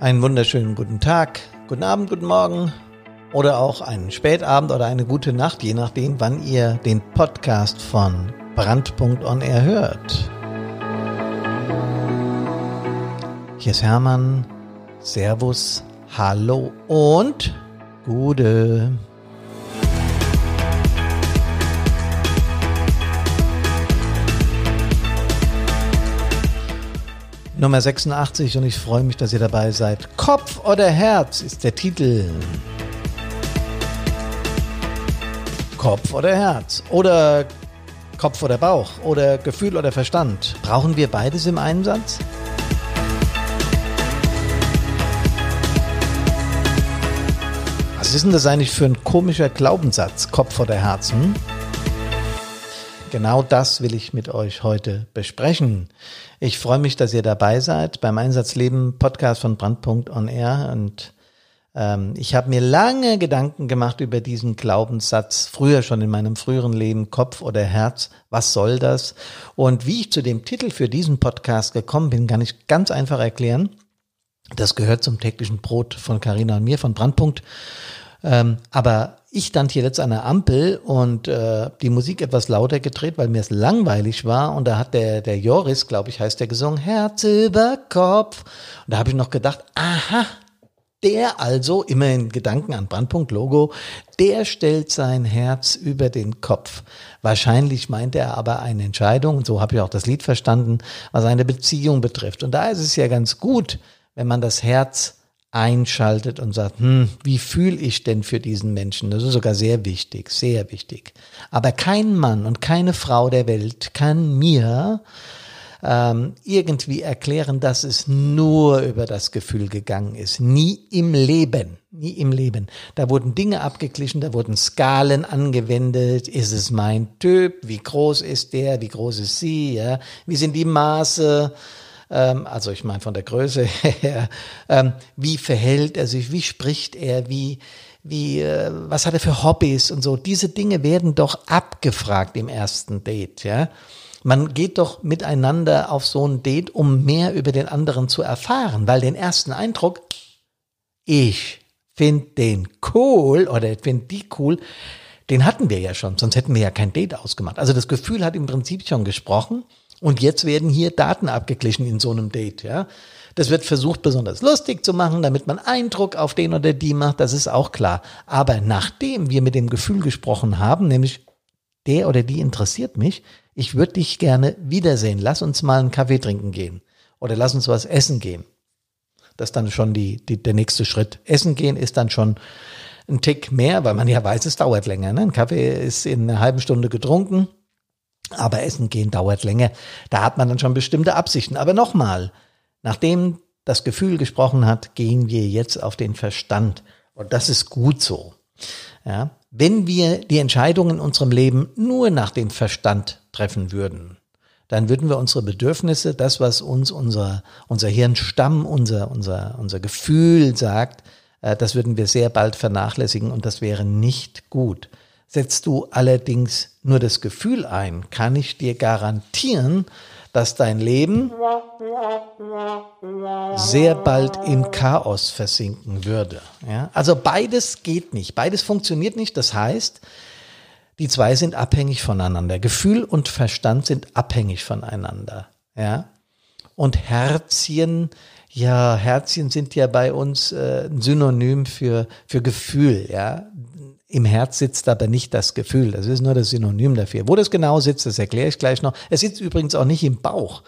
Einen wunderschönen guten Tag, guten Abend, guten Morgen oder auch einen Spätabend oder eine gute Nacht, je nachdem, wann ihr den Podcast von Brandpunkt on Air hört. Hier ist Hermann. Servus, hallo und Gude. Nummer 86 und ich freue mich, dass ihr dabei seid. Kopf oder Herz ist der Titel. Kopf oder Herz oder Kopf oder Bauch oder Gefühl oder Verstand. Brauchen wir beides im Einsatz? Was ist denn das eigentlich für ein komischer Glaubenssatz, Kopf oder Herz? Hm? Genau das will ich mit euch heute besprechen. Ich freue mich, dass ihr dabei seid beim Einsatzleben Podcast von Brandpunkt on Air und ähm, ich habe mir lange Gedanken gemacht über diesen Glaubenssatz, früher schon in meinem früheren Leben, Kopf oder Herz, was soll das? Und wie ich zu dem Titel für diesen Podcast gekommen bin, kann ich ganz einfach erklären. Das gehört zum täglichen Brot von Carina und mir von Brandpunkt. Ähm, aber ich stand hier jetzt an der Ampel und äh, die Musik etwas lauter gedreht, weil mir es langweilig war. Und da hat der, der Joris, glaube ich, heißt der gesungen, Herz über Kopf. Und da habe ich noch gedacht, aha, der also, immer in Gedanken an Brandpunkt Logo, der stellt sein Herz über den Kopf. Wahrscheinlich meint er aber eine Entscheidung, und so habe ich auch das Lied verstanden, was eine Beziehung betrifft. Und da ist es ja ganz gut, wenn man das Herz einschaltet und sagt, hm, wie fühle ich denn für diesen Menschen? Das ist sogar sehr wichtig, sehr wichtig. Aber kein Mann und keine Frau der Welt kann mir ähm, irgendwie erklären, dass es nur über das Gefühl gegangen ist. Nie im Leben, nie im Leben. Da wurden Dinge abgeglichen, da wurden Skalen angewendet. Ist es mein Typ? Wie groß ist der? Wie groß ist sie? Ja? Wie sind die Maße? Ähm, also ich meine von der Größe her, ähm, wie verhält er sich, wie spricht er, wie, wie, äh, was hat er für Hobbys und so. Diese Dinge werden doch abgefragt im ersten Date, ja. Man geht doch miteinander auf so ein Date, um mehr über den anderen zu erfahren, weil den ersten Eindruck, ich finde den cool oder finde die cool, den hatten wir ja schon, sonst hätten wir ja kein Date ausgemacht. Also das Gefühl hat im Prinzip schon gesprochen. Und jetzt werden hier Daten abgeglichen in so einem Date, ja. Das wird versucht, besonders lustig zu machen, damit man Eindruck auf den oder die macht, das ist auch klar. Aber nachdem wir mit dem Gefühl gesprochen haben, nämlich der oder die interessiert mich, ich würde dich gerne wiedersehen, lass uns mal einen Kaffee trinken gehen oder lass uns was essen gehen. Das ist dann schon die, die, der nächste Schritt. Essen gehen ist dann schon ein Tick mehr, weil man ja weiß, es dauert länger. Ne? Ein Kaffee ist in einer halben Stunde getrunken aber Essen gehen dauert länger. Da hat man dann schon bestimmte Absichten. Aber nochmal, nachdem das Gefühl gesprochen hat, gehen wir jetzt auf den Verstand. Und das ist gut so. Ja, wenn wir die Entscheidungen in unserem Leben nur nach dem Verstand treffen würden, dann würden wir unsere Bedürfnisse, das, was uns unser, unser Hirnstamm, unser, unser, unser Gefühl sagt, äh, das würden wir sehr bald vernachlässigen und das wäre nicht gut. Setzt du allerdings nur das Gefühl ein, kann ich dir garantieren, dass dein Leben sehr bald im Chaos versinken würde. Ja? Also beides geht nicht, beides funktioniert nicht. Das heißt, die zwei sind abhängig voneinander. Gefühl und Verstand sind abhängig voneinander. Ja? Und Herzchen, ja, Herzchen sind ja bei uns äh, ein Synonym für, für Gefühl. Ja? Im Herz sitzt aber nicht das Gefühl. Das ist nur das Synonym dafür. Wo das genau sitzt, das erkläre ich gleich noch. Es sitzt übrigens auch nicht im Bauch.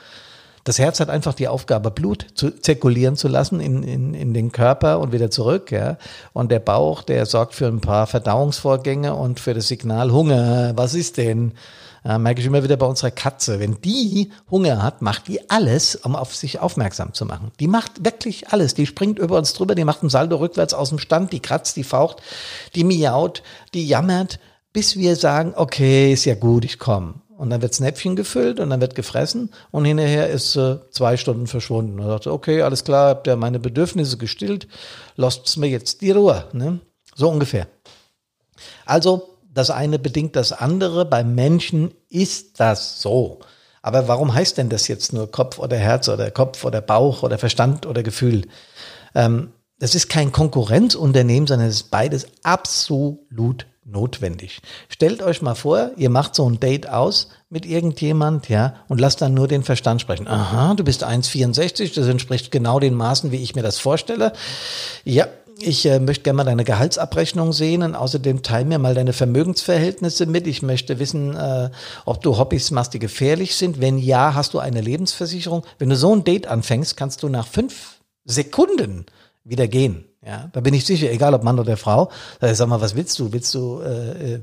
Das Herz hat einfach die Aufgabe, Blut zu zirkulieren zu lassen in, in, in den Körper und wieder zurück. Ja. Und der Bauch, der sorgt für ein paar Verdauungsvorgänge und für das Signal Hunger. Was ist denn? Äh, merke ich immer wieder bei unserer Katze. Wenn die Hunger hat, macht die alles, um auf sich aufmerksam zu machen. Die macht wirklich alles. Die springt über uns drüber, die macht einen Saldo rückwärts aus dem Stand, die kratzt, die faucht, die miaut, die jammert, bis wir sagen, okay, ist ja gut, ich komme. Und dann wird Snäpfchen gefüllt und dann wird gefressen und hinterher ist äh, zwei Stunden verschwunden. Und sagt, okay, alles klar, habt ihr meine Bedürfnisse gestillt, lasst mir jetzt die Ruhe. Ne? So ungefähr. Also das eine bedingt das andere. Beim Menschen ist das so. Aber warum heißt denn das jetzt nur Kopf oder Herz oder Kopf oder Bauch oder Verstand oder Gefühl? Ähm, das ist kein Konkurrenzunternehmen, sondern es ist beides absolut notwendig. Stellt euch mal vor, ihr macht so ein Date aus mit irgendjemand, ja, und lasst dann nur den Verstand sprechen. Aha, du bist 1,64, das entspricht genau den Maßen, wie ich mir das vorstelle. Ja, ich äh, möchte gerne mal deine Gehaltsabrechnung sehen und außerdem teil mir mal deine Vermögensverhältnisse mit. Ich möchte wissen, äh, ob du Hobbys machst, die gefährlich sind. Wenn ja, hast du eine Lebensversicherung. Wenn du so ein Date anfängst, kannst du nach fünf Sekunden wieder gehen. Ja, da bin ich sicher, egal ob Mann oder Frau. Sag mal, was willst du? Willst du, äh, äh,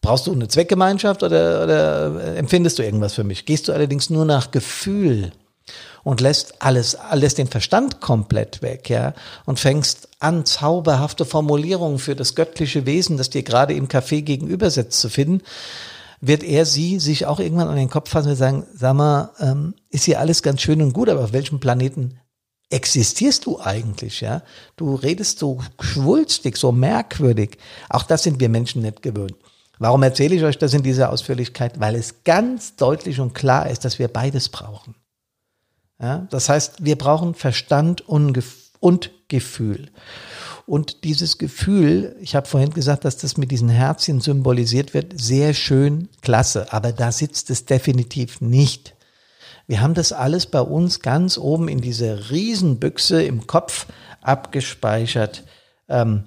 brauchst du eine Zweckgemeinschaft oder, oder äh, empfindest du irgendwas für mich? Gehst du allerdings nur nach Gefühl und lässt alles, lässt den Verstand komplett weg, ja, und fängst an, zauberhafte Formulierungen für das göttliche Wesen, das dir gerade im Café gegenüber sitzt, zu finden, wird er sie sich auch irgendwann an den Kopf fassen und sagen, sag mal, ähm, ist hier alles ganz schön und gut, aber auf welchem Planeten existierst du eigentlich, ja? Du redest so schwulstig, so merkwürdig. Auch das sind wir Menschen nicht gewöhnt. Warum erzähle ich euch das in dieser Ausführlichkeit? Weil es ganz deutlich und klar ist, dass wir beides brauchen. Ja? Das heißt, wir brauchen Verstand und, Gefühl. Und dieses Gefühl, ich habe vorhin gesagt, dass das mit diesen Herzchen symbolisiert wird, sehr schön, klasse, aber da sitzt es definitiv nicht. Wir haben das alles bei uns ganz oben in dieser Riesenbüchse im Kopf abgespeichert. Ähm,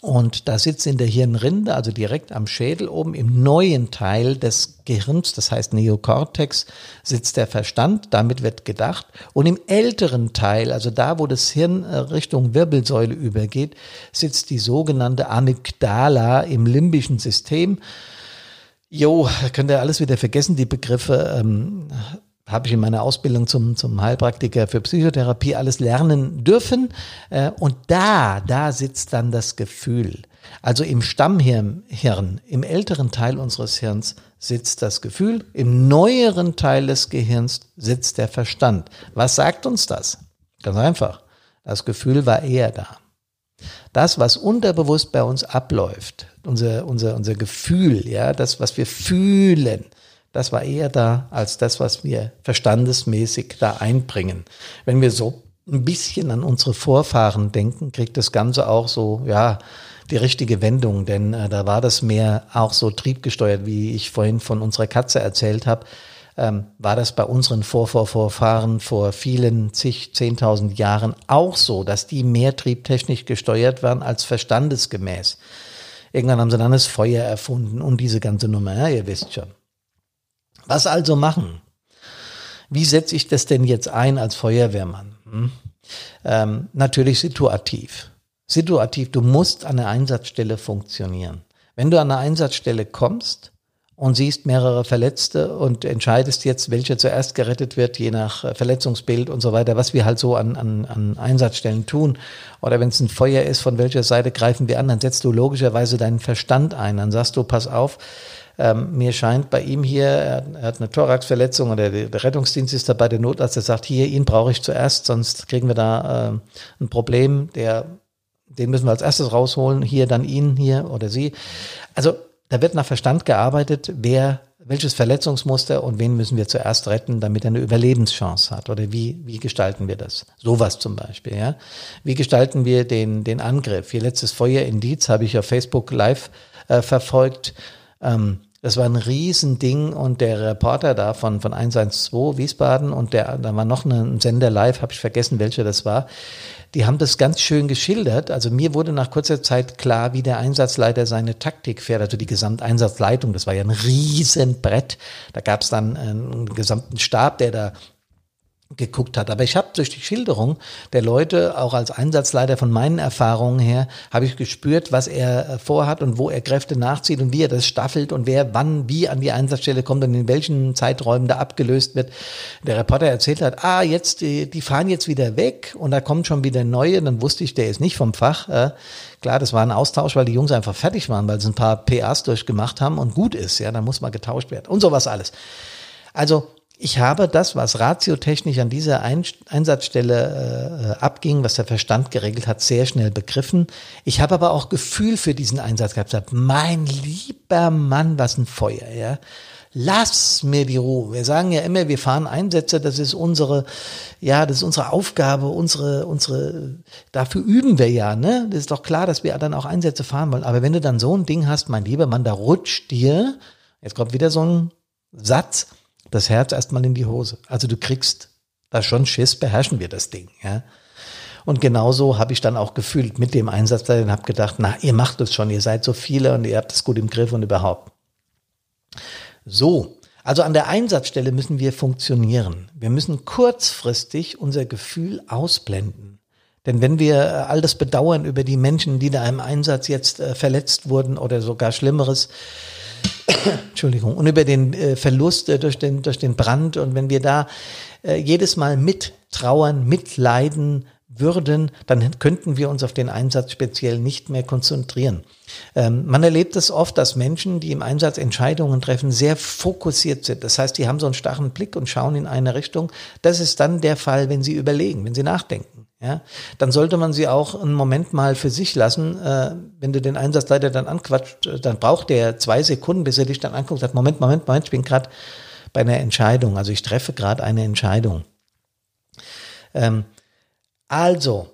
und da sitzt in der Hirnrinde, also direkt am Schädel oben im neuen Teil des Gehirns, das heißt Neokortex, sitzt der Verstand, damit wird gedacht. Und im älteren Teil, also da, wo das Hirn äh, Richtung Wirbelsäule übergeht, sitzt die sogenannte Amygdala im limbischen System. Jo, könnt ihr alles wieder vergessen, die Begriffe. Ähm, habe ich in meiner Ausbildung zum, zum Heilpraktiker für Psychotherapie alles lernen dürfen. Äh, und da, da sitzt dann das Gefühl. Also im Stammhirn, Hirn, im älteren Teil unseres Hirns sitzt das Gefühl, im neueren Teil des Gehirns sitzt der Verstand. Was sagt uns das? Ganz einfach. Das Gefühl war eher da. Das, was unterbewusst bei uns abläuft, unser, unser, unser Gefühl, ja, das, was wir fühlen, das war eher da als das, was wir verstandesmäßig da einbringen. Wenn wir so ein bisschen an unsere Vorfahren denken, kriegt das Ganze auch so, ja, die richtige Wendung, denn äh, da war das mehr auch so triebgesteuert, wie ich vorhin von unserer Katze erzählt habe. Ähm, war das bei unseren Vorvorvorfahren vor vielen zig, zehntausend Jahren auch so, dass die mehr triebtechnisch gesteuert waren als verstandesgemäß. Irgendwann haben sie dann das Feuer erfunden und diese ganze Nummer, ja, ihr wisst schon. Was also machen? Wie setze ich das denn jetzt ein als Feuerwehrmann? Hm? Ähm, natürlich situativ. Situativ, du musst an der Einsatzstelle funktionieren. Wenn du an der Einsatzstelle kommst und siehst mehrere Verletzte und entscheidest jetzt, welcher zuerst gerettet wird, je nach äh, Verletzungsbild und so weiter, was wir halt so an, an, an Einsatzstellen tun. Oder wenn es ein Feuer ist, von welcher Seite greifen wir an, dann setzt du logischerweise deinen Verstand ein. Dann sagst du, pass auf, ähm, mir scheint bei ihm hier, er, hat eine Thoraxverletzung oder der, der, Rettungsdienst ist dabei, der Notarzt, der sagt, hier, ihn brauche ich zuerst, sonst kriegen wir da äh, ein Problem, der, den müssen wir als erstes rausholen, hier dann ihn hier oder sie. Also da wird nach Verstand gearbeitet, wer welches Verletzungsmuster und wen müssen wir zuerst retten, damit er eine Überlebenschance hat? Oder wie, wie gestalten wir das? Sowas zum Beispiel, ja. Wie gestalten wir den, den Angriff? Ihr letztes Feuer in Dietz habe ich auf Facebook live äh, verfolgt. Ähm, das war ein Riesending und der Reporter da von, von 112 Wiesbaden und der, da war noch ein Sender live, habe ich vergessen, welcher das war. Die haben das ganz schön geschildert. Also mir wurde nach kurzer Zeit klar, wie der Einsatzleiter seine Taktik fährt, also die Gesamteinsatzleitung. Das war ja ein Riesenbrett. Da gab es dann einen gesamten Stab, der da geguckt hat. Aber ich habe durch die Schilderung der Leute, auch als Einsatzleiter von meinen Erfahrungen her, habe ich gespürt, was er äh, vorhat und wo er Kräfte nachzieht und wie er das staffelt und wer wann wie an die Einsatzstelle kommt und in welchen Zeiträumen da abgelöst wird. Der Reporter erzählt hat, ah, jetzt, die, die fahren jetzt wieder weg und da kommt schon wieder neue. Dann wusste ich, der ist nicht vom Fach. Äh, klar, das war ein Austausch, weil die Jungs einfach fertig waren, weil sie ein paar PAs durchgemacht haben und gut ist. Ja, dann muss mal getauscht werden und sowas alles. Also Ich habe das, was ratiotechnisch an dieser Ein Einsatzstelle äh, abging, was der Verstand geregelt hat, sehr schnell begriffen. Ich habe aber auch Gefühl für diesen Einsatz gehabt. Gesagt, mein lieber Mann, was ein Feuer, ja. Lass mir die Ruhe. Wir sagen ja immer, wir fahren Einsätze, das ist unsere, ja, das ist unsere Aufgabe, unsere, unsere, dafür üben wir ja, ne? Das ist doch klar, dass wir dann auch Einsätze fahren wollen. Aber wenn du dann so ein Ding hast, mein lieber Mann, da rutscht dir, jetzt kommt wieder so ein Satz, das Herz erstmal in die Hose. Also du kriegst da schon Schiss, beherrschen wir das Ding, ja. Und genauso habe ich dann auch gefühlt mit dem Einsatz, und habe gedacht, na, ihr macht es schon, ihr seid so viele und ihr habt es gut im Griff und überhaupt. So, also an der Einsatzstelle müssen wir funktionieren. Wir müssen kurzfristig unser Gefühl ausblenden. Denn wenn wir äh, all das bedauern über die Menschen, die da im Einsatz jetzt äh, verletzt wurden oder sogar Schlimmeres, Entschuldigung, und über den äh, Verlust äh, durch, den, durch den Brand und wenn wir da äh, jedes Mal mittrauern, mitleiden, würden, dann könnten wir uns auf den Einsatz speziell nicht mehr konzentrieren. Ähm, man erlebt es oft, dass Menschen, die im Einsatz Entscheidungen treffen, sehr fokussiert sind. Das heißt, die haben so einen starren Blick und schauen in eine Richtung. Das ist dann der Fall, wenn sie überlegen, wenn sie nachdenken. Ja, dann sollte man sie auch einen Moment mal für sich lassen. Äh, wenn du den Einsatzleiter dann anquatscht, äh, dann braucht der zwei Sekunden, bis er dich dann anguckt sagt, Moment, Moment, Moment, ich bin gerade bei einer Entscheidung. Also ich treffe gerade eine Entscheidung. Ähm, also,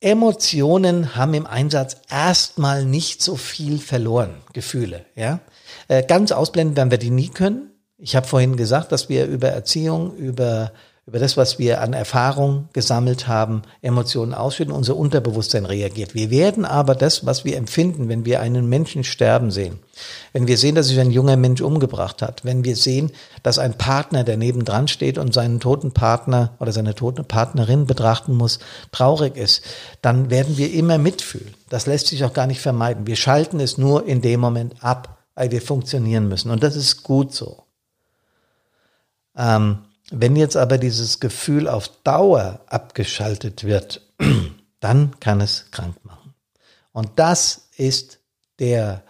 Emotionen haben im Einsatz erstmal nicht so viel verloren, Gefühle. Ja, äh, ganz ausblenden werden wir die nie können. Ich habe vorhin gesagt, dass wir über Erziehung, über über das, was wir an Erfahrung gesammelt haben, Emotionen ausschütten, unser Unterbewusstsein reagiert. Wir werden aber das, was wir empfinden, wenn wir einen Menschen sterben sehen, wenn wir sehen, dass sich ein junger Mensch umgebracht hat, wenn wir sehen, dass ein Partner, der nebendran steht und seinen toten Partner oder seine tote Partnerin betrachten muss, traurig ist, dann werden wir immer mitfühlen. Das lässt sich auch gar nicht vermeiden. Wir schalten es nur in dem Moment ab, weil wir funktionieren müssen. Und das ist gut so. Ähm, wenn jetzt aber dieses Gefühl auf Dauer abgeschaltet wird, dann kann es krank machen. Und das ist der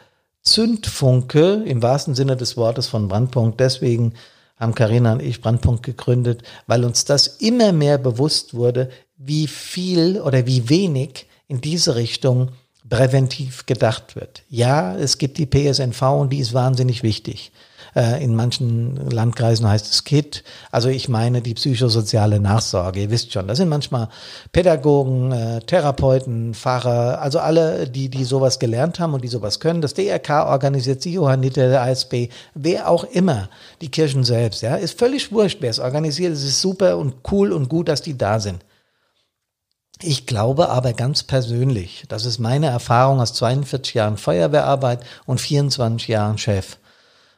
Zündfunke im wahrsten Sinne des Wortes von Brandpunkt. Deswegen haben Karina und ich Brandpunkt gegründet, weil uns das immer mehr bewusst wurde, wie viel oder wie wenig in diese Richtung präventiv gedacht wird. Ja, es gibt die PSNV und die ist wahnsinnig wichtig. Äh, in manchen Landkreisen heißt es KIT. Also ich meine die psychosoziale Nachsorge. Ihr wisst schon, das sind manchmal Pädagogen, äh, Therapeuten, Pfarrer, also alle, die, die sowas gelernt haben und die sowas können. Das DRK organisiert sie, Johanniter, der ASB, wer auch immer, die Kirchen selbst, ja, ist völlig wurscht, wer es organisiert. Es ist super und cool und gut, dass die da sind. Ich glaube aber ganz persönlich, das ist meine Erfahrung aus 42 Jahren Feuerwehrarbeit und 24 Jahren Chef,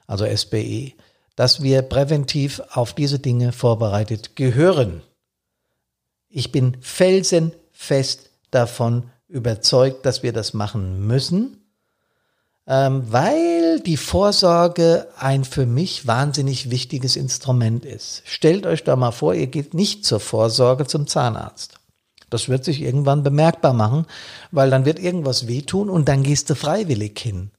also SBE, dass wir präventiv auf diese Dinge vorbereitet gehören. Ich bin felsenfest davon überzeugt, dass wir das machen müssen, ähm, weil die Vorsorge ein für mich wahnsinnig wichtiges Instrument ist. Stellt euch doch mal vor, ihr geht nicht zur Vorsorge zum Zahnarzt. Das wird sich irgendwann bemerkbar machen, weil dann wird irgendwas wehtun und dann gehst du freiwillig hin.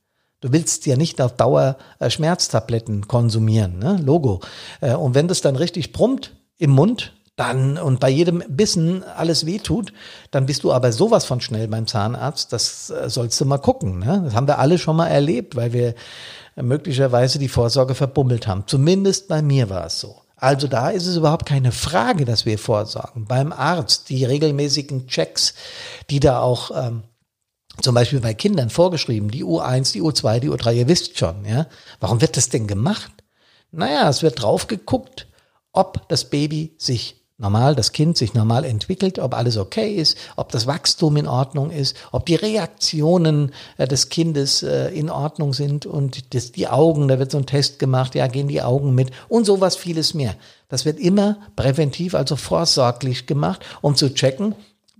Du willst ja nicht auf Dauer äh, Schmerztabletten konsumieren, ne? Logo. Äh, und wenn das dann richtig brummt im Mund, dann und bei jedem Bissen alles wehtut, dann bist du aber sowas von schnell beim Zahnarzt, das äh, sollst du mal gucken. Ne? Das haben wir alle schon mal erlebt, weil wir möglicherweise die Vorsorge verbummelt haben. Zumindest bei mir war es so. Also da ist es überhaupt keine Frage, dass wir vorsorgen. Beim Arzt, die regelmäßigen Checks, die da auch ähm, zum Beispiel bei Kindern vorgeschrieben, die U1, die U2, die U3, ihr wisst schon, ja. Warum wird das denn gemacht? Naja, es wird drauf geguckt, ob das Baby sich normal, das Kind sich normal entwickelt, ob alles okay ist, ob das Wachstum in Ordnung ist, ob die Reaktionen äh, des Kindes äh, in Ordnung sind und das, die Augen, da wird so ein Test gemacht, ja, gehen die Augen mit und sowas vieles mehr. Das wird immer präventiv, also vorsorglich gemacht, um zu checken,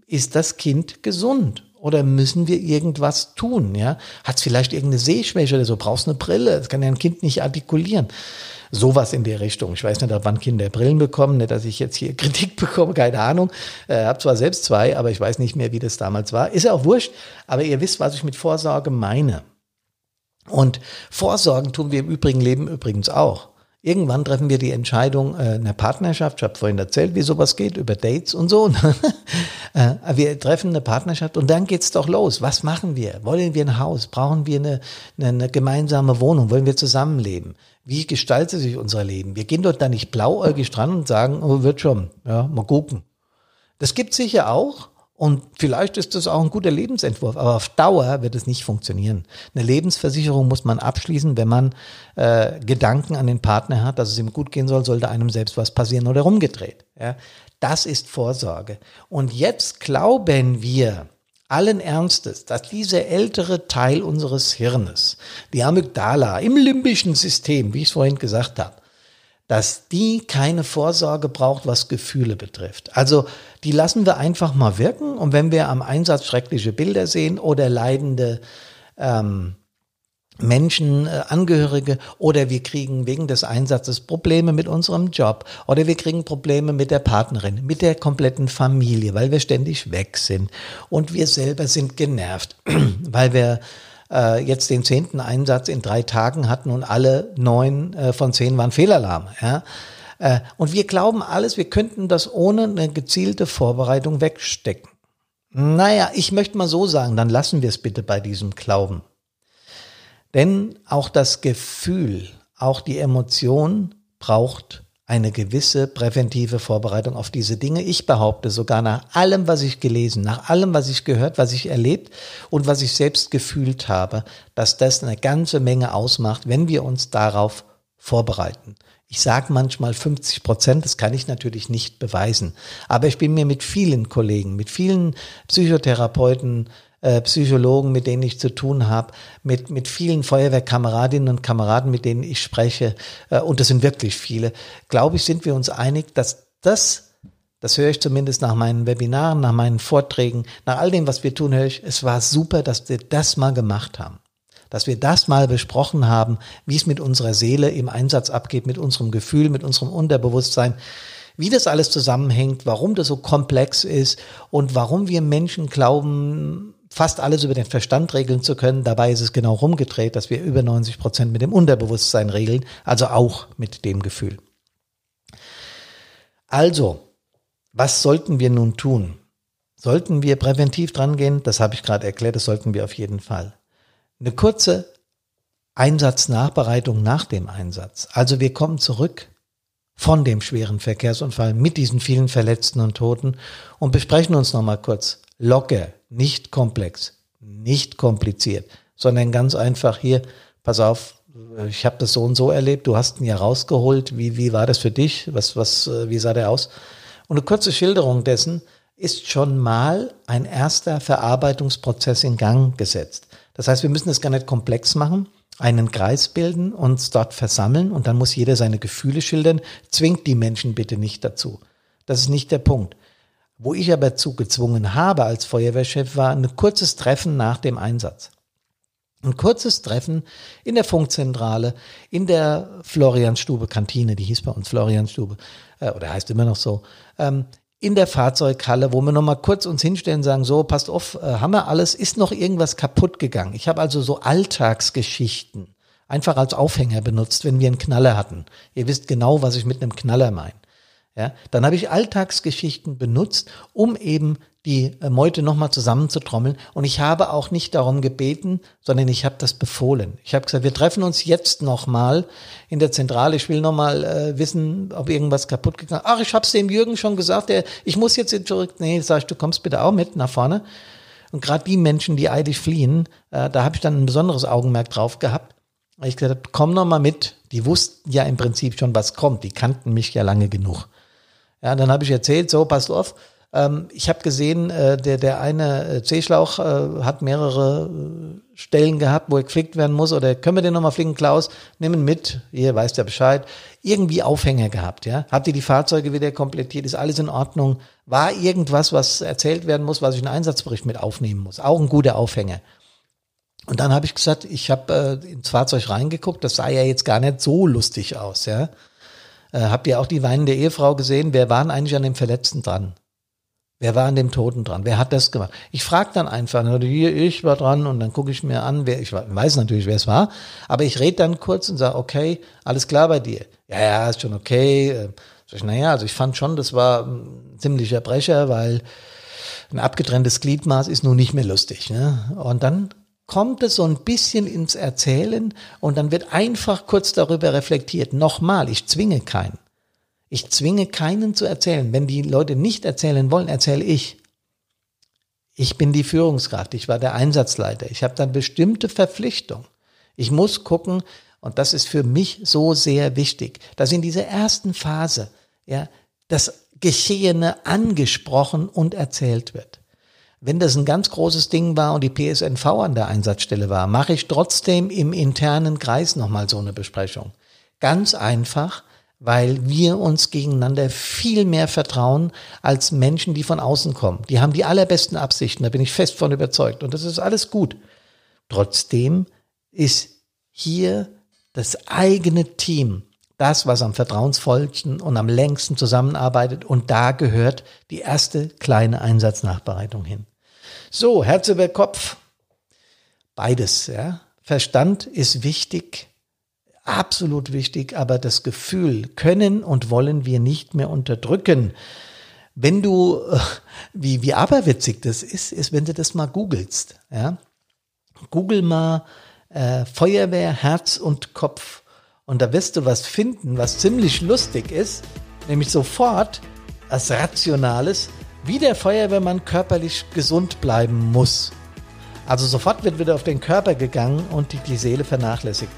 ist das Kind gesund oder müssen wir irgendwas tun? Ja, hat es vielleicht irgendeine Sehschwäche oder so? Brauchst eine Brille? Das kann ja ein Kind nicht artikulieren. Sowas in der Richtung. Ich weiß nicht, ob wann Kinder Brillen bekommen, nicht, dass ich jetzt hier Kritik bekomme, keine Ahnung. Äh, habe zwar selbst zwei, aber ich weiß nicht mehr, wie das damals war. Ist ja auch wurscht, aber ihr wisst, was ich mit Vorsorge meine. Und Vorsorgen tun wir im übrigen Leben übrigens auch. Irgendwann treffen wir die Entscheidung äh, in der Partnerschaft. Ich habe vorhin erzählt, wie sowas geht, über Dates und so. äh, wir treffen eine Partnerschaft und dann geht's doch los. Was machen wir? Wollen wir ein Haus? Brauchen wir eine, eine, eine gemeinsame Wohnung? Wollen wir zusammenleben? Wie gestaltet sich unser Leben? Wir gehen dort da nicht blauäugig dran und sagen, oh, wird schon, ja, mal gucken. Das gibt sicher auch. Und vielleicht ist das auch ein guter Lebensentwurf, aber auf Dauer wird es nicht funktionieren. Eine Lebensversicherung muss man abschließen, wenn man äh, Gedanken an den Partner hat, dass es ihm gut gehen soll, sollte einem selbst was passieren oder rumgedreht. Ja? Das ist Vorsorge. Und jetzt glauben wir allen Ernstes, dass dieser ältere Teil unseres Hirnes, die Amygdala im limbischen System, wie ich es vorhin gesagt habe, dass die keine Vorsorge braucht, was Gefühle betrifft. Also die lassen wir einfach mal wirken und wenn wir am Einsatz schreckliche Bilder sehen oder leidende ähm, Menschen, äh, Angehörige oder wir kriegen wegen des Einsatzes Probleme mit unserem Job oder wir kriegen Probleme mit der Partnerin, mit der kompletten Familie, weil wir ständig weg sind und wir selber sind genervt, weil wir äh, jetzt den zehnten Einsatz in drei Tagen hatten und alle neun äh, von zehn waren Fehlalarm. Ja? Äh, und wir glauben alles, wir könnten das ohne eine gezielte Vorbereitung wegstecken. Naja, ich möchte mal so sagen, dann lassen wir es bitte bei diesem Glauben. Denn auch das Gefühl, auch die Emotion braucht eine gewisse präventive Vorbereitung auf diese Dinge. Ich behaupte sogar nach allem, was ich gelesen, nach allem, was ich gehört, was ich erlebt und was ich selbst gefühlt habe, dass das eine ganze Menge ausmacht, wenn wir uns darauf vorbereiten. Ich sage manchmal 50 Prozent, das kann ich natürlich nicht beweisen. Aber ich bin mir mit vielen Kollegen, mit vielen Psychotherapeuten, äh, Psychologen, mit denen ich zu tun habe, mit, mit vielen Feuerwehrkameradinnen und Kameraden, mit denen ich spreche, äh, und das sind wirklich viele, glaube ich, sind wir uns einig, dass das das höre ich zumindest nach meinen Webinaren, nach meinen Vorträgen, nach all dem, was wir tun, höre ich, es war super, dass wir das mal gemacht haben. Dass wir das mal besprochen haben, wie es mit unserer Seele im Einsatz abgeht, mit unserem Gefühl, mit unserem Unterbewusstsein, wie das alles zusammenhängt, warum das so komplex ist und warum wir Menschen glauben, fast alles über den Verstand regeln zu können. Dabei ist es genau rumgedreht, dass wir über 90 Prozent mit dem Unterbewusstsein regeln, also auch mit dem Gefühl. Also, was sollten wir nun tun? Sollten wir präventiv drangehen? Das habe ich gerade erklärt, das sollten wir auf jeden Fall. Eine kurze Einsatznachbereitung nach dem Einsatz. Also wir kommen zurück von dem schweren Verkehrsunfall mit diesen vielen Verletzten und Toten und besprechen uns nochmal kurz locker, nicht komplex, nicht kompliziert, sondern ganz einfach hier, pass auf, ich habe das so und so erlebt, du hast ihn ja rausgeholt, wie, wie war das für dich, was, was, äh, wie sah der aus? Und eine kurze Schilderung dessen ist schon mal ein erster Verarbeitungsprozess in Gang gesetzt. Das heißt, wir müssen es gar nicht komplex machen, einen Kreis bilden, uns dort versammeln und dann muss jeder seine Gefühle schildern. Zwingt die Menschen bitte nicht dazu. Das ist nicht der Punkt. Wo ich aber zu gezwungen habe als Feuerwehrchef war ein kurzes Treffen nach dem Einsatz. Ein kurzes Treffen in der Funkzentrale, in der Florianstube, Kantine, die hieß bei uns Florianstube, äh, oder heißt immer noch so, ähm, in der Fahrzeughalle, wo wir nochmal kurz uns hinstellen sagen, so, passt auf, äh, haben wir alles, ist noch irgendwas kaputt gegangen. Ich habe also so Alltagsgeschichten einfach als Aufhänger benutzt, wenn wir einen Knaller hatten. Ihr wisst genau, was ich mit einem Knaller meine. Ja, dann habe ich Alltagsgeschichten benutzt, um eben die äh, Meute nochmal zusammenzutrommeln. Und ich habe auch nicht darum gebeten, sondern ich habe das befohlen. Ich habe gesagt, wir treffen uns jetzt nochmal in der Zentrale. Ich will nochmal äh, wissen, ob irgendwas kaputt gegangen ist. Ach, ich habe es dem Jürgen schon gesagt, der, ich muss jetzt zurück. Nee, sag ich, du kommst bitte auch mit nach vorne. Und gerade die Menschen, die eilig fliehen, äh, da habe ich dann ein besonderes Augenmerk drauf gehabt. Ich gesagt komm nochmal mit. Die wussten ja im Prinzip schon, was kommt. Die kannten mich ja lange genug. Ja, dann habe ich erzählt, so, passt auf. Ähm, ich habe gesehen, äh, der, der eine äh, C-Schlauch äh, hat mehrere äh, Stellen gehabt, wo er geflickt werden muss. Oder können wir den nochmal flicken, Klaus? Nimm mit, ihr weißt ja Bescheid. Irgendwie Aufhänger gehabt, ja. Habt ihr die Fahrzeuge wieder komplettiert? Ist alles in Ordnung? War irgendwas, was erzählt werden muss, was ich in einen Einsatzbericht mit aufnehmen muss? Auch ein guter Aufhänger. Und dann habe ich gesagt, ich habe äh, ins Fahrzeug reingeguckt, das sah ja jetzt gar nicht so lustig aus, ja. Äh, habt ihr auch die weinende Ehefrau gesehen? Wer waren eigentlich an dem Verletzten dran? Wer war an dem Toten dran? Wer hat das gemacht? Ich frage dann einfach, hier, ich war dran und dann gucke ich mir an, wer, ich weiß natürlich, wer es war, aber ich rede dann kurz und sage, okay, alles klar bei dir. Ja, ja, ist schon okay. Äh, sag ich, naja, also ich fand schon, das war ein ziemlicher Brecher, weil ein abgetrenntes Gliedmaß ist nun nicht mehr lustig. Ne? Und dann kommt es so ein bisschen ins Erzählen und dann wird einfach kurz darüber reflektiert. Nochmal, ich zwinge keinen. Ich zwinge keinen zu erzählen. Wenn die Leute nicht erzählen wollen, erzähle ich. Ich bin die Führungskraft, ich war der Einsatzleiter, ich habe dann bestimmte Verpflichtungen. Ich muss gucken, und das ist für mich so sehr wichtig, dass in dieser ersten Phase ja, das Geschehene angesprochen und erzählt wird. Wenn das ein ganz großes Ding war und die PSNV an der Einsatzstelle war, mache ich trotzdem im internen Kreis nochmal so eine Besprechung. Ganz einfach, weil wir uns gegeneinander viel mehr vertrauen als Menschen, die von außen kommen. Die haben die allerbesten Absichten, da bin ich fest von überzeugt. Und das ist alles gut. Trotzdem ist hier das eigene Team das, was am vertrauensvollsten und am längsten zusammenarbeitet. Und da gehört die erste kleine Einsatznachbereitung hin. So, Herz über Kopf. Beides, ja. Verstand ist wichtig, absolut wichtig, aber das Gefühl können und wollen wir nicht mehr unterdrücken. Wenn du, äh, wie, wie aberwitzig das ist, ist, wenn du das mal googelst, ja. Google mal äh, Feuerwehr, Herz und Kopf. Und da wirst du was finden, was ziemlich lustig ist, nämlich sofort als Rationales, wie der Feuerwehrmann körperlich gesund bleiben muss. Also sofort wird wieder auf den Körper gegangen und die, die Seele vernachlässigt.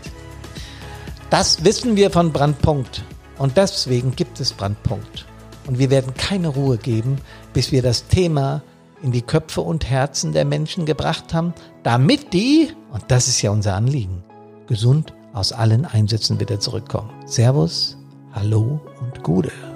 Das wissen wir von Brandpunkt. Und deswegen gibt es Brandpunkt. Und wir werden keine Ruhe geben, bis wir das Thema in die Köpfe und Herzen der Menschen gebracht haben, damit die, und das ist ja unser Anliegen, gesund aus allen Einsätzen wieder zurückkommen. Servus, Hallo und Gude.